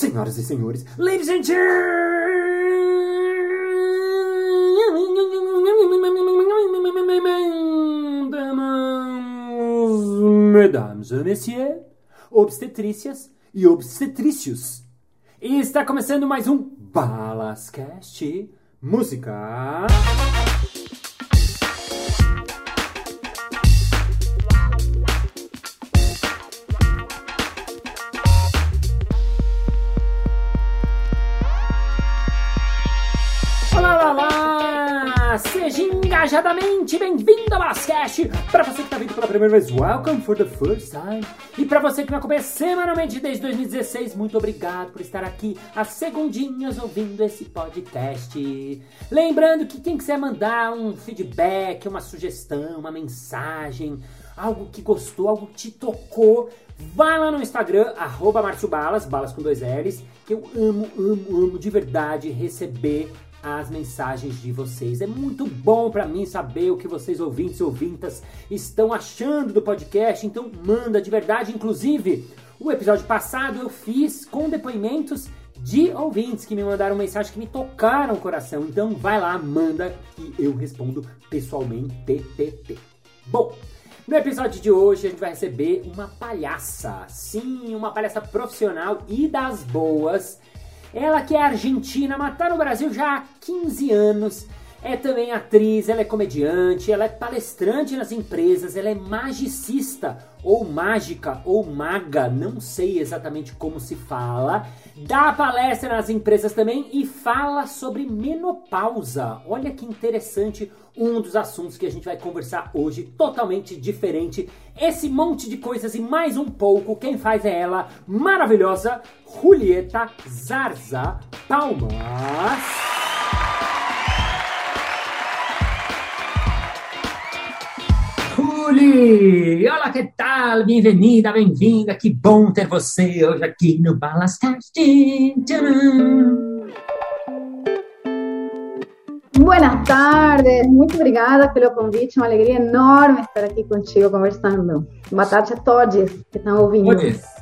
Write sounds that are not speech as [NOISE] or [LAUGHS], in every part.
Senhoras e senhores, ladies and gentlemen, mesdames et messieurs, obstetrícias e obstetrícios. E está começando mais um Balascast Música. Bem-vindo ao Balascast! Para você que está vindo pela primeira vez, welcome for the first time! E para você que me acompanha semanalmente desde 2016, muito obrigado por estar aqui às segundinhas ouvindo esse podcast. Lembrando que quem quiser mandar um feedback, uma sugestão, uma mensagem, algo que gostou, algo que te tocou, vai lá no Instagram, arroba Balas, balas com dois L's, que eu amo, amo, amo de verdade receber as mensagens de vocês. É muito bom para mim saber o que vocês ouvintes e ouvintas estão achando do podcast, então manda de verdade. Inclusive, o episódio passado eu fiz com depoimentos de ouvintes que me mandaram mensagem que me tocaram o coração. Então vai lá, manda e eu respondo pessoalmente. TTT. Bom, no episódio de hoje a gente vai receber uma palhaça. Sim, uma palhaça profissional e das boas. Ela que é argentina, mas tá no Brasil já há 15 anos. É também atriz, ela é comediante, ela é palestrante nas empresas, ela é magicista, ou mágica, ou maga, não sei exatamente como se fala. Dá palestra nas empresas também e fala sobre menopausa. Olha que interessante, um dos assuntos que a gente vai conversar hoje, totalmente diferente. Esse monte de coisas e mais um pouco, quem faz é ela, maravilhosa, Julieta Zarza Palmas. Olá, que tal? Bem-vinda, bem-vinda. Que bom ter você hoje aqui no Balascast. Buenas tardes, muito obrigada pelo convite, uma alegria enorme estar aqui contigo conversando. Boa tarde a todos que estão ouvindo.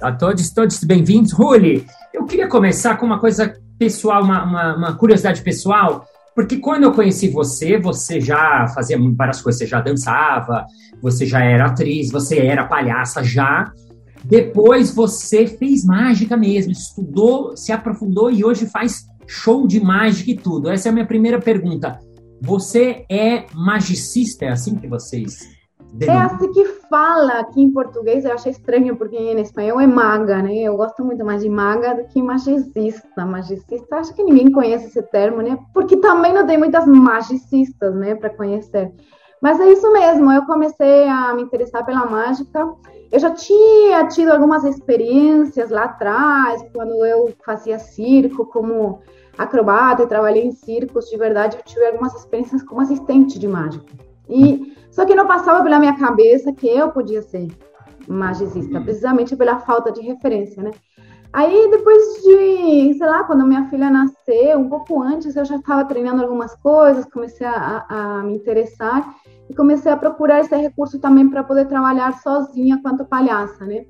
A todos, todos bem-vindos. Ruli, eu queria começar com uma coisa pessoal, uma, uma, uma curiosidade pessoal. Porque quando eu conheci você, você já fazia várias coisas, você já dançava, você já era atriz, você era palhaça já. Depois você fez mágica mesmo, estudou, se aprofundou e hoje faz show de mágica e tudo. Essa é a minha primeira pergunta. Você é magicista? É assim que vocês é assim que fala aqui em português, eu achei estranho, porque em espanhol é maga, né? Eu gosto muito mais de maga do que magicista. Magicista, acho que ninguém conhece esse termo, né? Porque também não tem muitas magicistas, né, para conhecer. Mas é isso mesmo, eu comecei a me interessar pela mágica. Eu já tinha tido algumas experiências lá atrás, quando eu fazia circo como acrobata e trabalhei em circos, de verdade, eu tive algumas experiências como assistente de mágica. E só que não passava pela minha cabeça que eu podia ser magicista, precisamente pela falta de referência, né? Aí depois de, sei lá, quando minha filha nasceu, um pouco antes, eu já estava treinando algumas coisas, comecei a, a, me interessar e comecei a procurar esse recurso também para poder trabalhar sozinha quanto palhaça, né?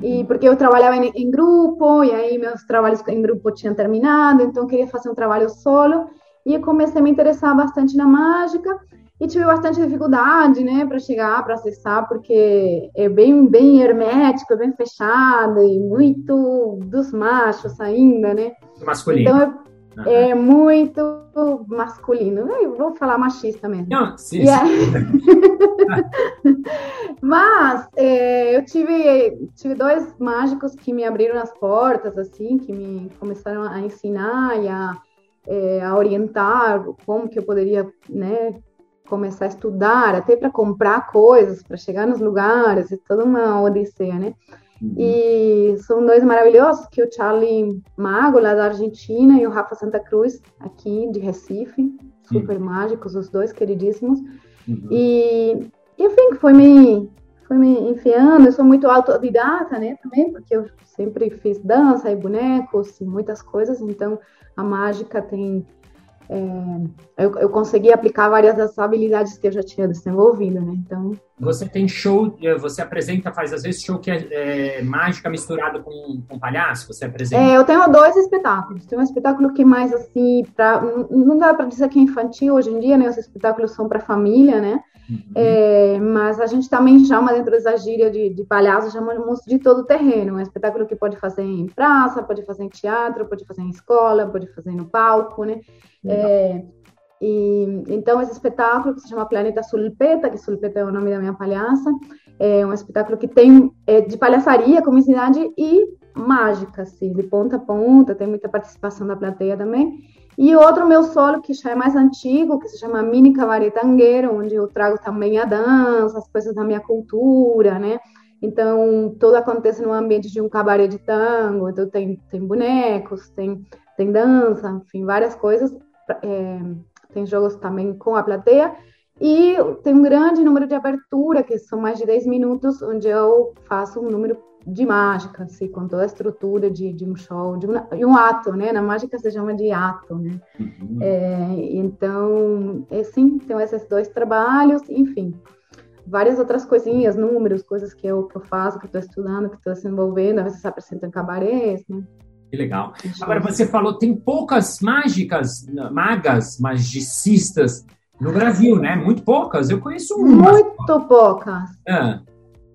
E porque eu trabalhava em, em, grupo e aí meus trabalhos em grupo tinham terminado, então eu queria fazer um trabalho solo e comecei a me interessar bastante na mágica e tive bastante dificuldade, né, para chegar, para acessar, porque é bem, bem hermético, é bem fechado e muito dos machos ainda, né? Masculino. Então é, é muito masculino. Eu vou falar machista mesmo. Não, sim. [LAUGHS] Mas é, eu tive, tive dois mágicos que me abriram as portas, assim, que me começaram a ensinar e a, é, a orientar como que eu poderia, né, começar a estudar, até para comprar coisas, para chegar nos lugares, é toda uma odisseia, né? Uhum. E são dois maravilhosos, que é o Charlie Mago, lá da Argentina, e o Rafa Santa Cruz, aqui de Recife, super uhum. mágicos, os dois queridíssimos. Uhum. E, enfim, foi me, foi me enfiando, eu sou muito autodidata, né, também, porque eu sempre fiz dança e bonecos e muitas coisas, então a mágica tem é, eu, eu, consegui aplicar várias das habilidades que eu já tinha desenvolvido, né? Então. Você tem show, eh, você apresenta, faz às vezes show que é, é mágica misturado com, com palhaço, você apresenta? É, eu tenho dois espetáculos. Tem um espetáculo que é mais assim, pra, não dá para dizer que é infantil hoje em dia, né? Os espetáculos são para família, né? Uhum. É, mas a gente também chama dentro dessa gíria de, de palhaço, chamamos de todo terreno. Um espetáculo que pode fazer em praça, pode fazer em teatro, pode fazer em escola, pode fazer no palco, né? É, e, então, esse espetáculo que se chama Planeta Sulpeta, que Sulpeta é o nome da minha palhaça, é um espetáculo que tem é, de palhaçaria, comicidade e mágica, assim, de ponta a ponta, tem muita participação da plateia também. E outro meu solo, que já é mais antigo, que se chama Mini Cabaretangueiro, onde eu trago também a dança, as coisas da minha cultura, né? Então, tudo acontece no ambiente de um cabaré de tango, então tem, tem bonecos, tem, tem dança, enfim, várias coisas. É, tem jogos também com a plateia. E tem um grande número de abertura, que são mais de 10 minutos, onde eu faço um número de mágica, assim, com toda a estrutura de, de um show, de um, um, ato, né? Na mágica se chama de ato, né? Uhum. É, então, é, sim, tem esses dois trabalhos, enfim, várias outras coisinhas, números, coisas que eu, que eu faço, que estou estudando, que estou desenvolvendo, às vezes se apresento em cabarés, né? Que legal. Agora, você falou, tem poucas mágicas, magas, magicistas no Brasil, né? Muito poucas. Eu conheço uma. Muito poucas. Ah.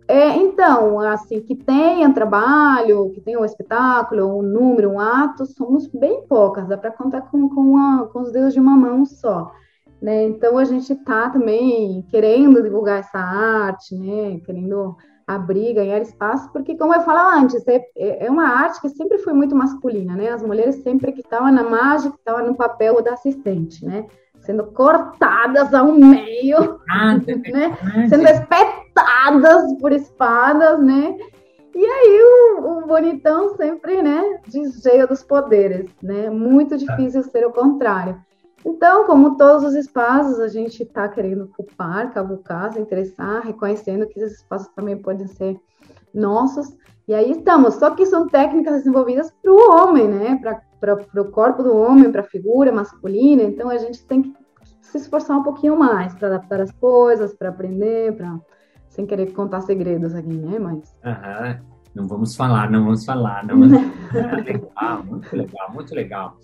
É, então, assim, que tenha trabalho, que tenha um espetáculo, um número, um ato, somos bem poucas, dá para contar com, com, com, os dedos de uma mão só. Né? Então, a gente está também querendo divulgar essa arte, né? querendo abrir, ganhar espaço, porque, como eu falava antes, é, é uma arte que sempre foi muito masculina, né? As mulheres sempre que estavam na mágica, estavam no papel da assistente, né? Sendo cortadas ao meio, [LAUGHS] né? Sendo espetadas por espadas, né? E aí o, o, bonitão sempre, né, cheio dos poderes, né? Muito difícil ser o contrário. Então, como todos os espaços, a gente está querendo ocupar, cavucar, se interessar, reconhecendo que esses espaços também podem ser nossos. E aí estamos. Só que são técnicas desenvolvidas para o homem, né? Para o corpo do homem, para a figura masculina. Então, a gente tem que se esforçar um pouquinho mais para adaptar as coisas, para aprender, para sem querer contar segredos aqui, né? Mas. Não vamos falar, não vamos falar. Não vamos... [LAUGHS] legal, muito legal, muito legal.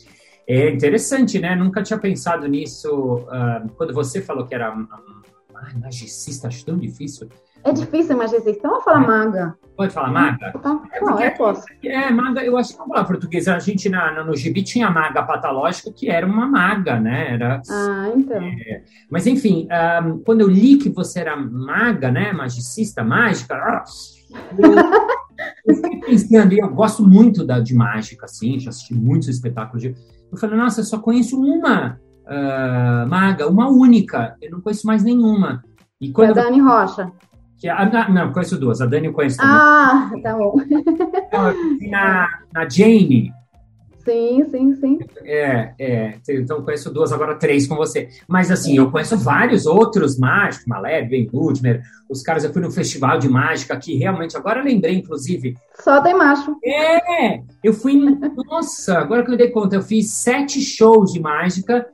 É interessante, né? Nunca tinha pensado nisso. Uh, quando você falou que era uh, magicista, acho tão difícil. É difícil, magicista. Vamos falar maga. Pode falar maga? Tá. É não, eu posso. É, maga, eu acho que não falar português. A gente na, no gibi tinha maga patológica, que era uma maga, né? Era, ah, então. É, mas, enfim, um, quando eu li que você era maga, né? Magicista, mágica, ah, eu, eu fiquei pensando, e eu gosto muito da, de mágica, assim, já assisti muitos espetáculos de. Eu falei, nossa, eu só conheço uma uh, maga, uma única, eu não conheço mais nenhuma. E quando é a Dani Rocha. Que a, não, conheço duas. A Dani eu conheço também. Ah, tá bom. Na, na Jane. Sim, sim, sim. É, é. Então conheço duas, agora três com você. Mas assim, eu conheço vários outros mágicos, Malé, Ben Ludmer, os caras, eu fui no festival de mágica que realmente, agora lembrei, inclusive. Só tem macho. É! Eu fui. nossa, agora que eu me dei conta, eu fiz sete shows de mágica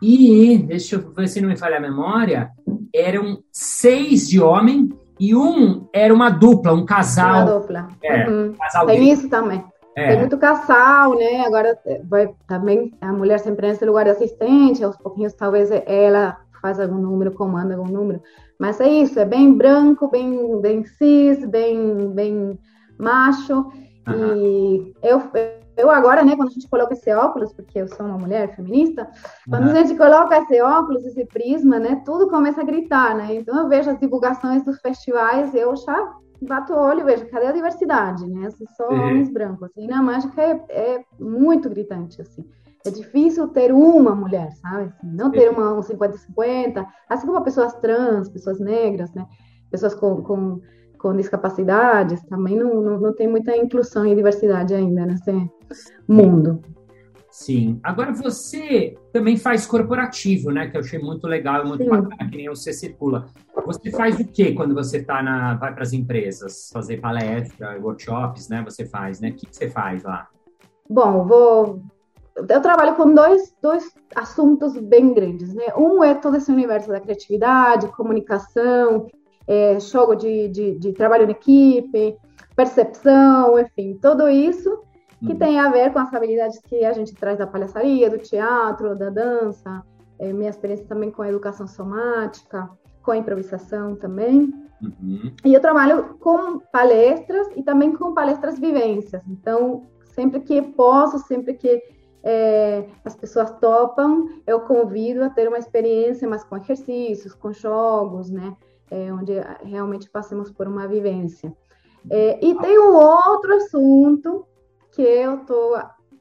e, deixa eu ver se não me falha a memória, eram seis de homem e um era uma dupla, um casal. Uma dupla. É, uhum. casal Tem isso também. É. Tem muito casal, né? Agora é, vai também a mulher sempre nesse lugar de assistente, aos pouquinhos talvez ela faz algum número, comanda algum número. Mas é isso, é bem branco, bem, bem cis, bem, bem macho. Uhum. E eu, eu agora, né, quando a gente coloca esse óculos, porque eu sou uma mulher feminista, quando uhum. a gente coloca esse óculos, esse prisma, né, tudo começa a gritar, né? Então eu vejo as divulgações dos festivais, eu já bato o olho e vejo, cadê a diversidade, né? Assim, só uhum. homens brancos. E na mágica é, é, muito gritante, assim. É difícil ter uma mulher, sabe? Assim, não ter uma um 50-50, assim como pessoas trans, pessoas negras, né? Pessoas com, com com discapacidades, também não, não, não tem muita inclusão e diversidade ainda nesse mundo. Sim. Agora você também faz corporativo, né? Que eu achei muito legal muito Sim. bacana, que nem você circula. Você faz o que quando você tá na, vai para as empresas? Fazer palestra, workshops, né? Você faz, né? O que você faz lá? Bom, vou eu trabalho com dois, dois assuntos bem grandes, né? Um é todo esse universo da criatividade, comunicação, é, jogo de, de, de, trabalho em equipe, percepção, enfim, tudo isso que uhum. tem a ver com as habilidades que a gente traz da palhaçaria, do teatro, da dança, é, minha experiência também com a educação somática, com a improvisação também. Uhum. E eu trabalho com palestras e também com palestras vivências. Então, sempre que posso, sempre que é, as pessoas topam, eu convido a ter uma experiência, mas com exercícios, com jogos, né? É, onde realmente passemos por uma vivência. É, e tem um outro assunto que eu tô,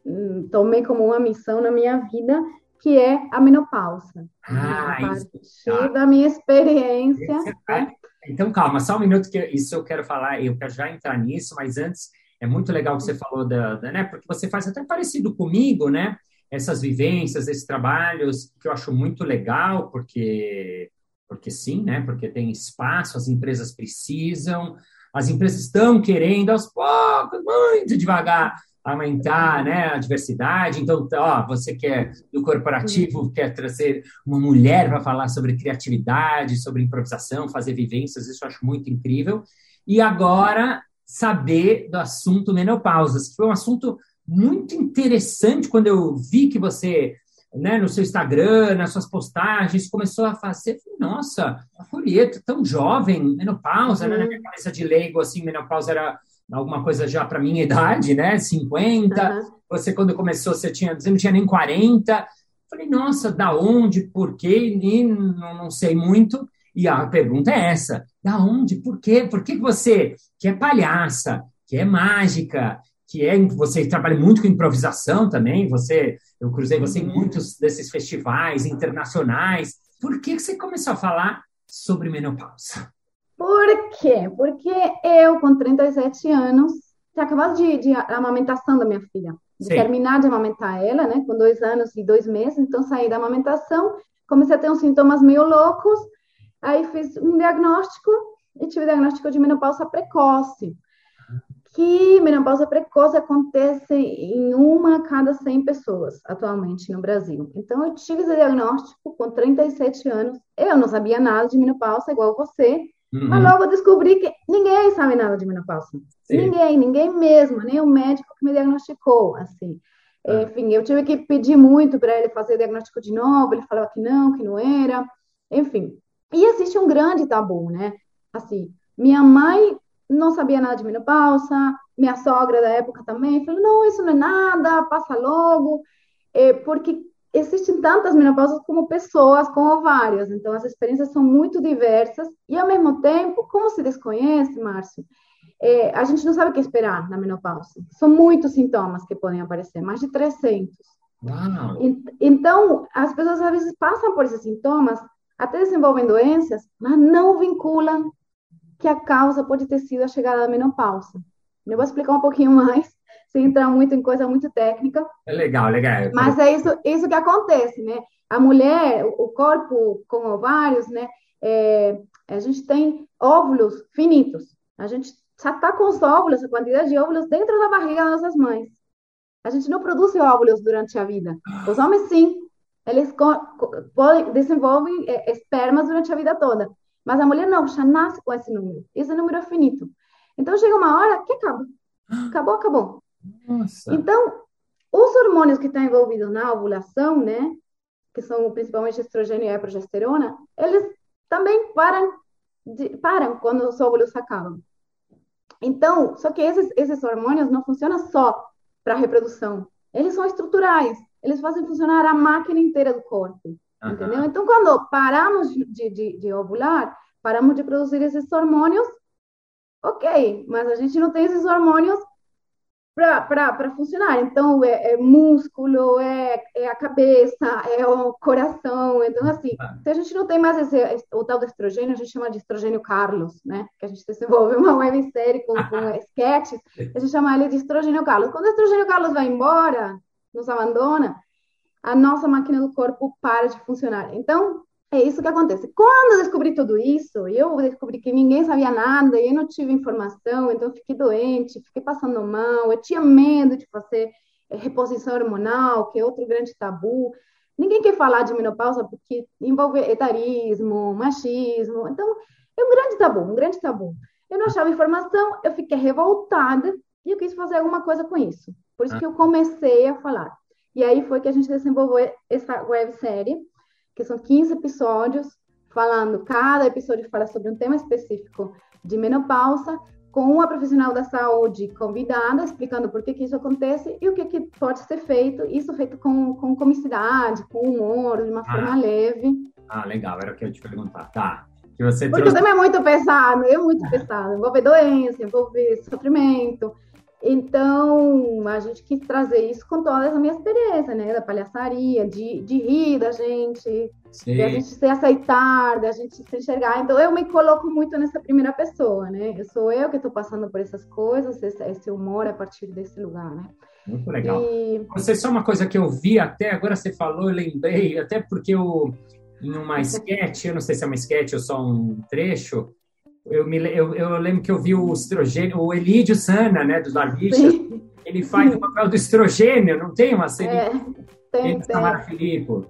hum, tomei como uma missão na minha vida, que é a menopausa. Ah, a partir tá. da minha experiência. Né? Então, calma, só um minuto que isso eu quero falar, eu quero já entrar nisso, mas antes é muito legal que você falou da, da, né? Porque você faz até parecido comigo, né? Essas vivências, esses trabalhos que eu acho muito legal, porque porque sim, né? Porque tem espaço, as empresas precisam, as empresas estão querendo aos poucos, muito devagar, aumentar né, a diversidade. Então, ó, você que é do corporativo, quer trazer uma mulher para falar sobre criatividade, sobre improvisação, fazer vivências, isso eu acho muito incrível. E agora, saber do assunto menopausas, que foi um assunto muito interessante quando eu vi que você, né, no seu Instagram, nas suas postagens, começou a fazer, nossa, a Folheto, tão jovem, menopausa, uhum. né, na minha cabeça de leigo, assim, menopausa era alguma coisa já para minha idade, né, 50, uhum. você quando começou, você tinha, você não tinha nem 40, falei, nossa, da onde, por quê, e não, não sei muito, e a pergunta é essa: da onde? Por quê? Por que você, que é palhaça, que é mágica, que é você trabalha muito com improvisação também, você, eu cruzei você em uhum. muitos desses festivais internacionais. Por que você começou a falar sobre menopausa? Por quê? Porque eu, com 37 anos, tinha acabado de, de amamentação da minha filha, de Sim. terminar de amamentar ela, né, com dois anos e dois meses, então saí da amamentação, comecei a ter uns sintomas meio loucos, Aí fiz um diagnóstico e tive diagnóstico de menopausa precoce. Que menopausa precoce acontece em uma a cada 100 pessoas atualmente no Brasil. Então, eu tive esse diagnóstico com 37 anos. Eu não sabia nada de menopausa, igual você, Uhum. Mas logo eu descobri que ninguém sabe nada de menopausa. Sim. Ninguém, ninguém mesmo, nem o médico que me diagnosticou, assim. Ah. Enfim, eu tive que pedir muito para ele fazer diagnóstico de novo, ele falava que não, que não era. Enfim, e existe um grande tabu, né? Assim, minha mãe não sabia nada de menopausa, minha sogra da época também falou: não, isso não é nada, passa logo, é, porque existem tantas menopausas como pessoas com ovários, então as experiências são muito diversas e, ao mesmo tempo, como se desconhece, Márcio, é, a gente não sabe o que esperar na menopausa. São muitos sintomas que podem aparecer, mais de 300. Uau. Então, as pessoas às vezes passam por esses sintomas até desenvolvem doenças, mas não vinculam que a causa pode ter sido a chegada da menopausa. Eu vou explicar um pouquinho [LAUGHS] mais, sem entrar muito em coisa muito técnica. É legal, legal. Mas é isso, isso que acontece, né? A mulher, o corpo com ovários, né? É, a gente tem óvulos finitos. A gente já está com os óvulos, a quantidade de óvulos dentro da barriga das nossas mães. A gente não produz óvulos durante a vida. Os homens, sim eles desenvolvem é, espermas durante a vida toda. Mas a mulher não, já nasce com esse número. Esse número é finito. Então chega uma hora que acaba. Acabou, acabou. Nossa. Então, os hormônios que estão envolvidos na ovulação, né, que são principalmente estrogênio e a progesterona, eles também param, de, param quando os óvulos acabam. Então, só que esses, esses hormônios não funcionam só para a reprodução. Eles são estruturais eles fazem funcionar a máquina inteira do corpo. Uhum. Entendeu? Então, quando paramos de, de, de ovular, paramos de produzir esses hormônios, ok, mas a gente não tem esses hormônios para funcionar. Então, é, é músculo, é, é, a cabeça, é o coração. Então, assim, se a gente não tem mais esse, o tal do estrogênio, a gente chama de estrogênio Carlos, né? Que a gente desenvolve uma websérie com, com sketches, a gente chama ele de estrogênio Carlos. Quando o estrogênio Carlos vai embora, nos abandona, a nossa máquina do corpo para de funcionar. Então, é isso que acontece. Quando eu descobri tudo isso, eu descobri que ninguém sabia nada, eu não tive informação, então fiquei doente, fiquei passando mal, eu tinha medo de fazer reposição hormonal, que é outro grande tabu. Ninguém quer falar de menopausa porque envolve etarismo, machismo. Então, é um grande tabu, um grande tabu. Eu não achava informação, eu fiquei revoltada e eu quis fazer alguma coisa com isso. Por isso ah. que eu comecei a falar. E aí foi que a gente desenvolveu essa websérie, que são 15 episódios, falando, cada episódio fala sobre um tema específico de menopausa, com uma profissional da saúde convidada, explicando por que, que isso acontece e o que, que pode ser feito, isso feito com, com comicidade, com humor, de uma ah. forma leve. Ah, legal, era o que eu ia te perguntar. Tá. Que você Porque trouxe... também é muito pesado, é muito pesado. Envolve doença, envolve sofrimento. Então, a gente quis trazer isso com toda a minha experiência, né? Da palhaçaria, de, de rir da gente, Sim. de a gente se aceitar, de a gente se enxergar. Então, eu me coloco muito nessa primeira pessoa, né? Eu sou eu que estou passando por essas coisas, esse, esse, humor a partir desse lugar, né? Muito legal. E... Você, só uma coisa que eu vi até, agora você falou, eu lembrei, até porque eu, em uma sketch, eu não sei se é uma sketch ou só um trecho, eu, me, eu, eu lembro que eu vi o estrogênio, o Elídio Sana, né, dos Larvichas, ele faz o papel do estrogênio, não tem uma série? É, tem, tem. Samara Filippo.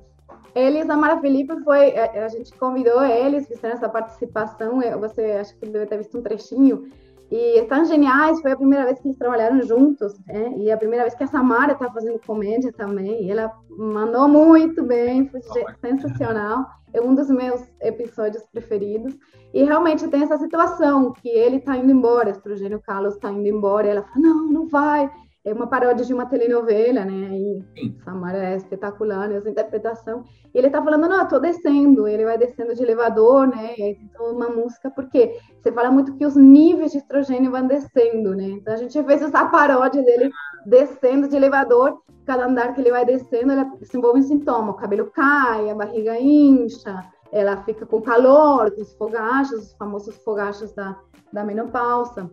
Ele e Samara Felipe foi, a, a gente convidou eles, fizeram essa participação, você acho que deve ter visto um trechinho, e estão geniais, foi a primeira vez que eles trabalharam juntos, né? e a primeira vez que a Samara está fazendo comédia também, e ela mandou muito bem, foi sensacional, é um dos meus episódios preferidos, e realmente tem essa situação, que ele está indo embora, o estrogênio Carlos está indo embora, e ela fala, não, não vai, é uma paródia de uma telenovela, né? E Sim. Samara é espetacular nessa interpretação. E ele tá falando, não, eu tô descendo. Ele vai descendo de elevador, né? E aí tem toda uma música, porque você fala muito que os níveis de estrogênio vão descendo, né? Então a gente fez essa paródia dele descendo de elevador. Cada andar que ele vai descendo, ele desenvolve um sintoma. O cabelo cai, a barriga incha, ela fica com calor, com os fogachos, os famosos fogachos da, da menopausa.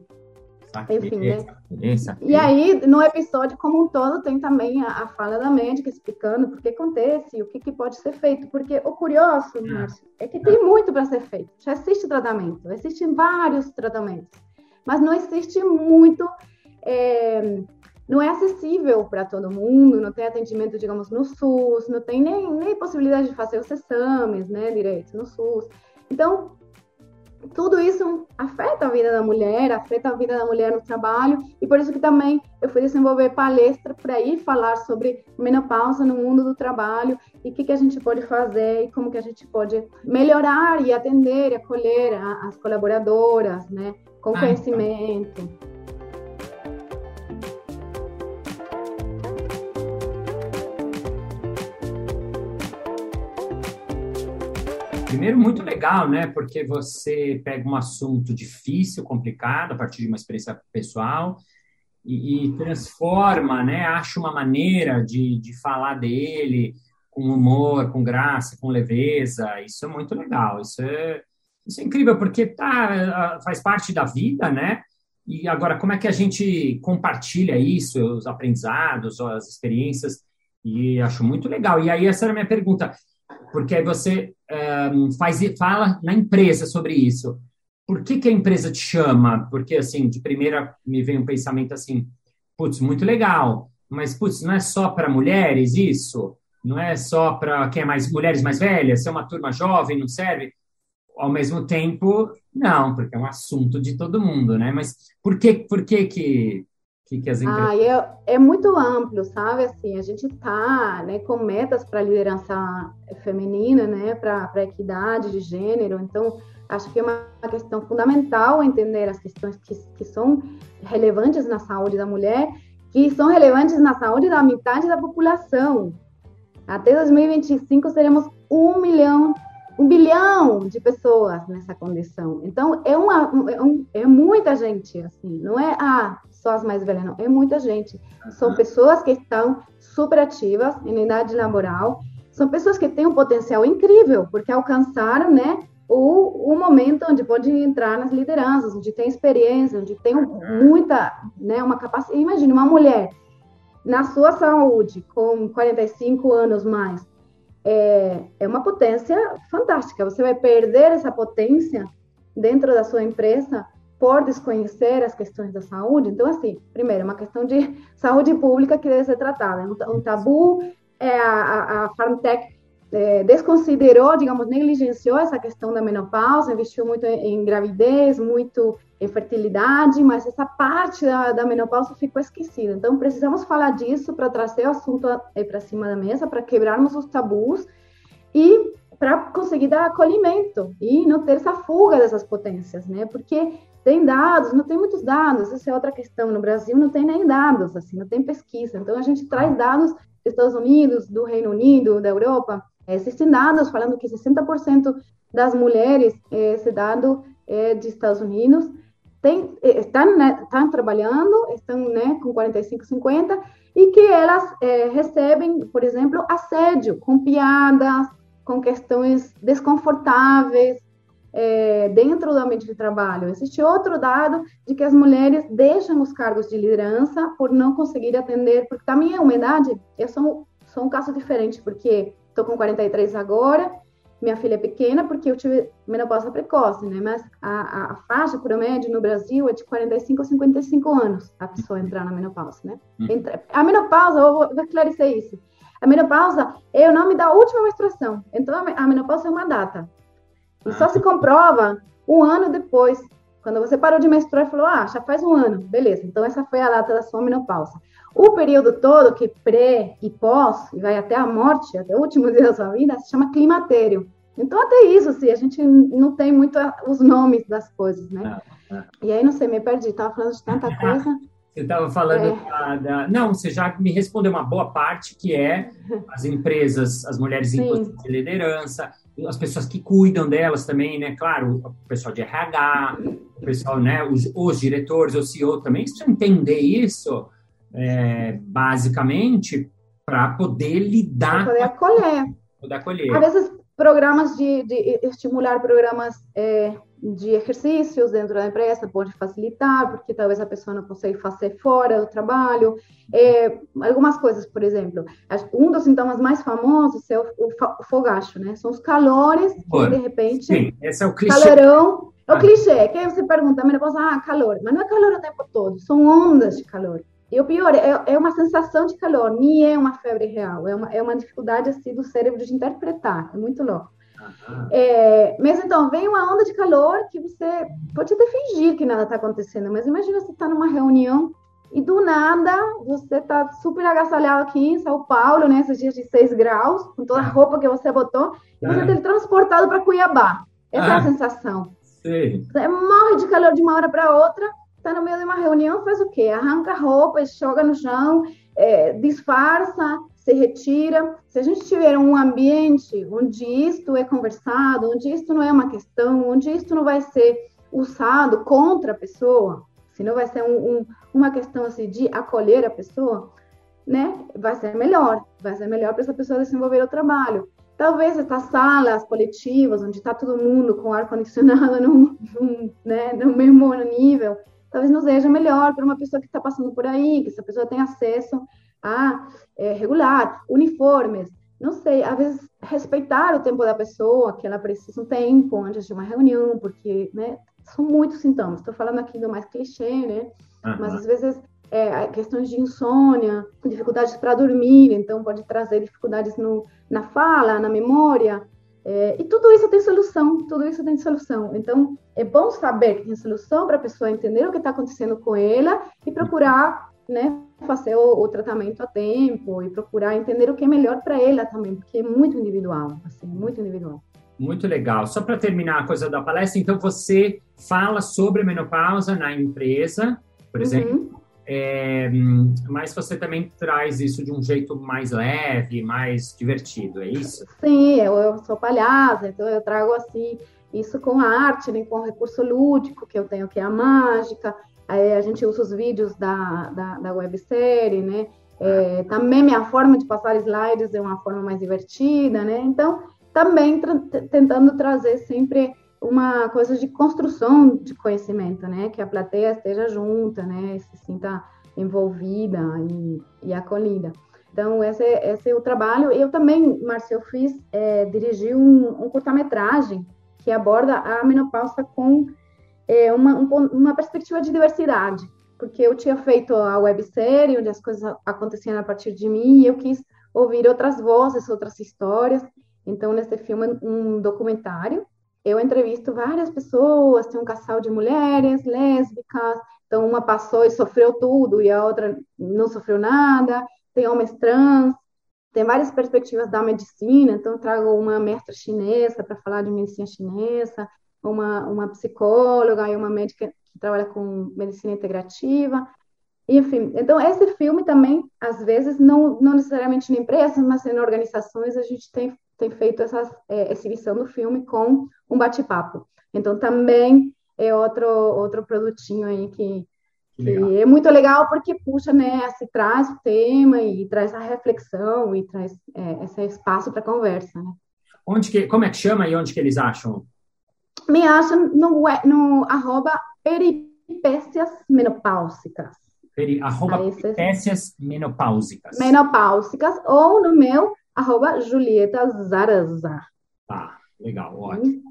Enfim, né? E aí, no episódio como um todo, tem também a, a fala da médica explicando por que acontece e o que, que pode ser feito. Porque o curioso, é. Márcio, é que tem muito para ser feito. Já existe tratamento, existem vários tratamentos, mas não existe muito. É, não é acessível para todo mundo, não tem atendimento, digamos, no SUS, não tem nem, nem possibilidade de fazer os exames, né, direito no SUS. Então, tudo isso afeta a vida da mulher, afeta a vida da mulher no trabalho, e por isso que também eu fui desenvolver palestra para ir falar sobre menopausa no mundo do trabalho e o que, que a gente pode fazer e como que a gente pode melhorar e atender e acolher as colaboradoras, né, com ah, então. conhecimento. Então. Primeiro, muito legal, né? Porque você pega um assunto difícil, complicado, a partir de uma experiência pessoal, e, e transforma, né? Acha uma maneira de, de falar dele com humor, com graça, com leveza. Isso é muito legal. Isso é, isso é incrível, porque tá, faz parte da vida, né? E agora, como é que a gente compartilha isso, os aprendizados, as experiências? E acho muito legal. E aí, essa era a minha pergunta porque aí você um, faz, fala na empresa sobre isso. Por que, que a empresa te chama? Porque, assim, de primeira me vem um pensamento assim, putz, muito legal, mas, putz, não é só para mulheres isso? Não é só para quem é mais, mulheres mais velhas? Se é uma turma jovem, não serve? Ao mesmo tempo, não, porque é um assunto de todo mundo, né? Mas por que, por que que que, que as empresas... Ah, é, é muito amplo, sabe? Assim, a gente está né, com metas para a liderança feminina, né, para equidade de gênero. Então, acho que é uma questão fundamental entender as questões que, que são relevantes na saúde da mulher, que são relevantes na saúde da metade da população. Até 2025 seremos um milhão, um bilhão de pessoas nessa condição. Então é uma, é, um, é muita gente assim. Não é ah só as mais velhas, não. É muita gente. São pessoas que estão super ativas em idade laboral. São pessoas que têm um potencial incrível, porque alcançaram, né, o, o momento onde pode entrar nas lideranças, onde tem experiência, onde tem muita, né, uma capacidade. Imagine uma mulher na sua saúde, com 45 anos mais, é, é uma potência fantástica. Você vai perder essa potência dentro da sua empresa por desconhecer as questões da saúde. Então, assim, primeiro, uma questão de [LAUGHS] saúde pública que deve ser tratada. Um tabu é a, a, Farmtech é, desconsiderou, digamos, negligenciou essa questão da menopausa, investiu muito em gravidez, muito em fertilidade, mas essa parte da, da menopausa ficou esquecida. Então, precisamos falar disso para trazer o assunto para cima da mesa, para quebrarmos os tabus e para conseguir dar acolhimento e não ter essa fuga dessas potências, né? Porque tem dados, não tem muitos dados, essa é outra questão. No Brasil não tem nem dados, assim, não tem pesquisa. Então, a gente traz dados dos Estados Unidos, do Reino Unido, da Europa, Existem dados falando que 60% das mulheres, esse dado é de Estados Unidos, tem, estão, né, estão trabalhando, estão né, com 45, 50, e que elas é, recebem, por exemplo, assédio, com piadas, com questões desconfortáveis é, dentro do ambiente de trabalho. Existe outro dado de que as mulheres deixam os cargos de liderança por não conseguir atender, porque também a umidade é só, só um caso diferente, porque Estou com 43 agora, minha filha é pequena porque eu tive menopausa precoce, né? Mas a, a, faixa promédio no Brasil é de 45 a 55 anos a pessoa entrar na menopausa, né? Hum. A menopausa, eu vou, vou esclarecer isso. A menopausa é o nome da última menstruação. Então, a menopausa é uma data. E só se comprova um ano depois. Quando você parou de menstruar e falou, ah, já faz um ano. Beleza, então essa foi a data da sua menopausa. O período todo, que pré e pós, e vai até a morte, até o último dia da sua vida, se chama climatério. Então, até isso, assim, a gente não tem muito os nomes das coisas, né? Ah, ah. E aí, não sei, me perdi, estava falando de tanta coisa. Você estava falando é. da, da, Não, você já me respondeu uma boa parte, que é [LAUGHS] as empresas, as mulheres em posição de liderança, as pessoas que cuidam delas também, né? Claro, o pessoal de RH, o pessoal, né? Os, os diretores, o CEO também, você entender isso é, basicamente, para poder lidar. Para poder acolher. Poder acolher. Às vezes, programas de, de estimular programas é, de exercícios dentro da empresa pode facilitar, porque talvez a pessoa não consiga fazer fora do trabalho. É, algumas coisas, por exemplo, um dos sintomas mais famosos é o, o, fogacho, né? São os calores que, de repente... Sim, esse é o clichê. Calorão. É o ah. clichê, que aí você pergunta, posso, ah, calor. Mas não é calor o tempo todo, são ondas de calor. E o pior, é, é, uma sensação de calor, nem é uma febre real, é uma, é uma dificuldade assim, do cérebro de interpretar, é muito louco. É, mas então, vem uma onda de calor que você pode até fingir que nada está acontecendo, mas imagina você está numa reunião e do nada você está super agasalhado aqui em São Paulo, nesses né, dias de 6 graus, com toda a roupa que você botou, e você é teletransportado para Cuiabá. Essa ah, é a ah. sensação. Sim. Você morre de calor de uma hora para outra, está no meio de uma reunião, faz o quê? Arranca a roupa, joga no chão, é, disfarça, se retira. Se a gente tiver um ambiente onde isto é conversado, onde isto não é uma questão, onde isto não vai ser usado contra a pessoa, se não vai ser um, um, uma questão assim de acolher a pessoa, né? Vai ser melhor, vai ser melhor para essa pessoa desenvolver o trabalho. Talvez essas salas coletivas, onde está todo mundo com ar condicionado [LAUGHS] no, né, no mesmo nível, talvez não seja melhor para uma pessoa que está passando por aí, que essa pessoa tem acesso a é, regular, uniformes, não sei, às vezes respeitar o tempo da pessoa, que ela precisa um tempo antes de uma reunião, porque, né, são muitos sintomas. Estou falando aqui do mais clichê, né? Uhum. Mas às vezes é, questões de insônia, dificuldades para dormir, então pode trazer dificuldades no, na fala, na memória, é, e tudo isso tem solução, tudo isso tem solução. Então, é bom saber que tem solução para a pessoa entender o que está acontecendo com ela e procurar né, fazer o, o, tratamento a tempo e procurar entender o que é melhor para ela também, porque é muito individual, assim, muito individual. Muito legal. Só para terminar a coisa da palestra, então você fala sobre menopausa na empresa, por uhum. exemplo, é, mas você também traz isso de um jeito mais leve, mais divertido, é isso? Sim, eu, eu sou palhaça, então eu trago assim isso com a arte, né, com o recurso lúdico que eu tenho, que é a mágica. Aí a gente usa os vídeos da, da, da websérie, né? É, também minha forma de passar slides é uma forma mais divertida, né? Então, também tra tentando trazer sempre uma coisa de construção de conhecimento, né? Que a plateia esteja junta, né? Se sinta envolvida e, e acolhida. Então, esse, esse é o trabalho. Eu também, Márcio, eu fiz, é, dirigi um, um curta-metragem que aborda a menopausa com é, uma, um, uma perspectiva de diversidade, porque eu tinha feito a websérie, onde as coisas aconteciam a partir de mim, e eu quis ouvir outras vozes, outras histórias. Então, nesse filme, um documentário, eu entrevisto várias pessoas, tem um casal de mulheres lésbicas, então uma passou e sofreu tudo e a outra não sofreu nada, tem homens trans, tem várias perspectivas da medicina, então trago uma mestra chinesa para falar de medicina chinesa, uma, uma psicóloga e uma médica que trabalha com medicina integrativa. Enfim, então esse filme também, às vezes, não, não necessariamente em empresas, mas em organizações, a gente tem, tem feito essa é, exibição do filme com um bate-papo. Então também é outro, outro produtinho aí que, é muito legal porque puxa, né, se traz o tema e traz a reflexão e traz é, esse espaço para conversa, né? Onde que, como é que chama e onde que eles acham? Me acham no, no arroba peripécias menopáusicas. Peri, arroba peripécias menopáusicas. Menopáusicas ou no meu arroba Julieta Zaraza. Tá, legal, ótimo. Hum.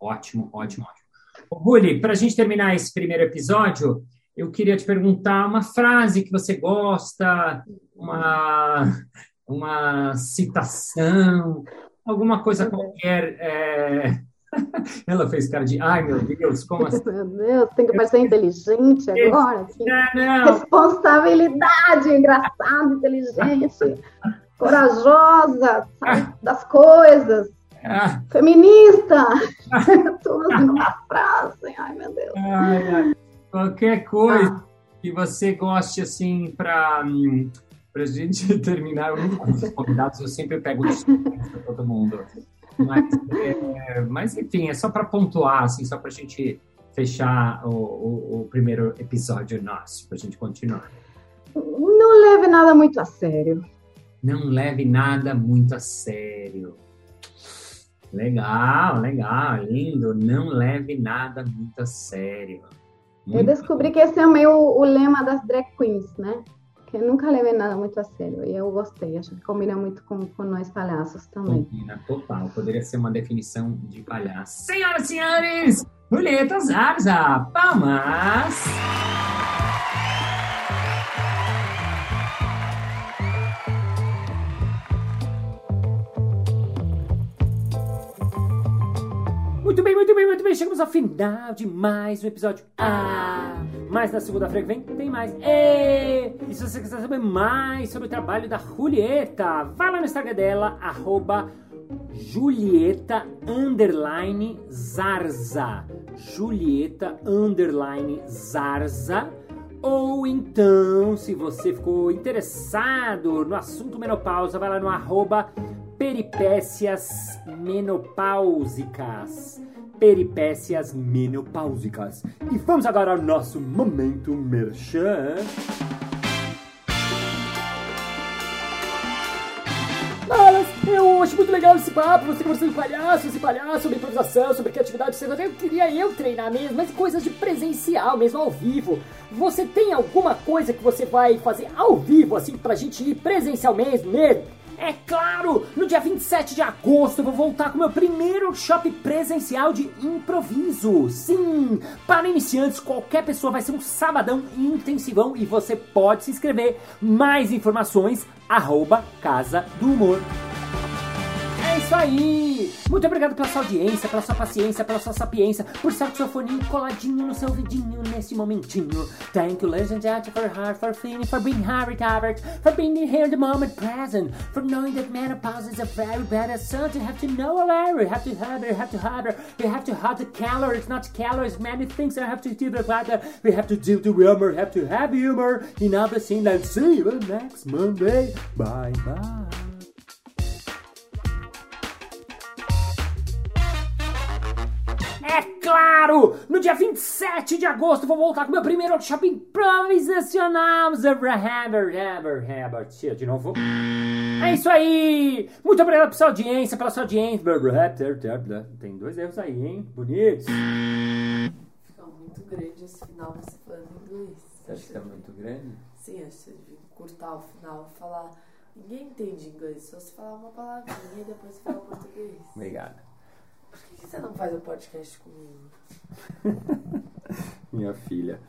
Ótimo, ótimo, ótimo. Ruli, para a gente terminar esse primeiro episódio, eu queria te perguntar uma frase que você gosta, uma, uma citação, alguma coisa qualquer. É... [LAUGHS] Ela fez cara de, ai meu Deus, como assim? [LAUGHS] Meu Deus, tem que parecer inteligente agora. Assim. Não, Responsabilidade, engraçado, inteligente, corajosa, sabe, das coisas. Ah. [LAUGHS] Feminista! Tudo numa frase, ai meu Deus. Ai, ai. Qualquer coisa ah. que você goste, assim, para a gente [LAUGHS] terminar, eu nunca os convidados, eu sempre pego [LAUGHS] para todo mundo. Mas, é, mas, enfim, é só para pontuar, assim, só para a gente fechar o, o, o, primeiro episódio nosso, para a gente continuar. Não leve nada muito a sério. Não leve nada muito a sério. Legal, legal, lindo. Não leve nada muito a sério. Eu descobri que esse é meio o lema das drag queens, né? Que eu nunca levei nada muito a sério. E eu gostei. Acho que combina muito com, com nós palhaços também. Combina, total. Poderia ser uma definição de palhaço. Senhoras e senhores, Julieta Zarza, palmas! Muito bem, muito bem, muito bem. Chegamos ao final de mais um episódio. Ah! Mas na segunda-feira que vem tem mais. E, e se você quiser saber mais sobre o trabalho da Julieta, vá lá no Instagram dela, arroba Julieta underline Zarza. Julieta underline Zarza. Ou então, se você ficou interessado no assunto menopausa, vai lá no arroba peripécias menopáusicas. Peripécias menopáusicas. E vamos agora ao nosso momento merchan. Eu acho muito legal esse papo, você conversando com palhaço, esse palhaço, sobre improvisação, sobre criatividade, eu queria eu treinar mesmo, mas coisas de presencial mesmo, ao vivo. Você tem alguma coisa que você vai fazer ao vivo, assim, pra gente ir presencial mesmo, mesmo? É claro, no dia 27 de agosto eu vou voltar com meu primeiro workshop presencial de improviso. Sim, para iniciantes, qualquer pessoa vai ser um sabadão intensivão e você pode se inscrever. Mais informações, arroba Casa do Humor. Isso aí! Muito obrigado pela sua audiência, pela sua paciência, pela sua sapiência, por estar com seu foninho coladinho no seu vidinho nesse momentinho. Thank you, gentlemen, for heart, for feeling, for being Tabbert, for being here in the moment present, for knowing that menopause is a very bad assault. You have to know Larry, you have to have you have to have you have to have the calories, not calories, many things I have to do the that. We have to do the humor, have to have humor in the scene and see you next Monday. Bye bye. Claro! No dia 27 de agosto vou voltar com meu primeiro workshop improvisacional. De novo. É isso aí! Muito obrigado pela sua audiência, pela sua audiência. Tem dois erros aí, hein? Bonitos. Ficou muito grande esse final você falando inglês. Você acha que tá muito grande? Sim, acho que você devia cortar o final, falar. Ninguém entende inglês, só se falar uma palavrinha e depois você fala português. Obrigado. Por que você não faz o podcast comigo? [LAUGHS] Minha filha.